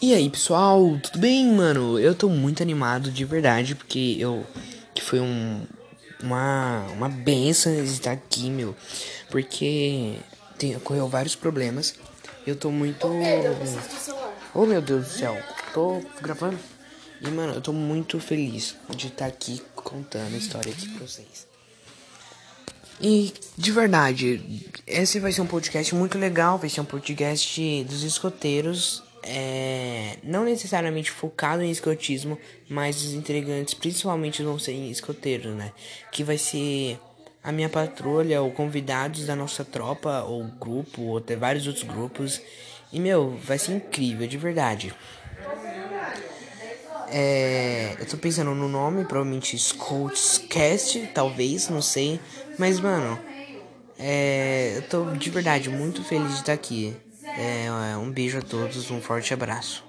E aí, pessoal, tudo bem, mano? Eu tô muito animado de verdade, porque eu que foi um uma uma benção estar aqui, meu. Porque tem, ocorreu vários problemas. Eu tô muito Oh, meu Deus do céu. Tô gravando. E, mano, eu tô muito feliz de estar aqui contando a história aqui pra vocês. E de verdade, esse vai ser um podcast muito legal, vai ser um podcast dos escoteiros é, não necessariamente focado em escotismo, mas os integrantes principalmente vão ser escoteiros, né? Que vai ser a minha patrulha, ou convidados da nossa tropa, ou grupo, ou até vários outros grupos. E, meu, vai ser incrível, de verdade. É, eu tô pensando no nome, provavelmente Scoutscast, talvez, não sei. Mas, mano, é, eu tô de verdade muito feliz de estar aqui. É, um beijo a todos, um forte abraço.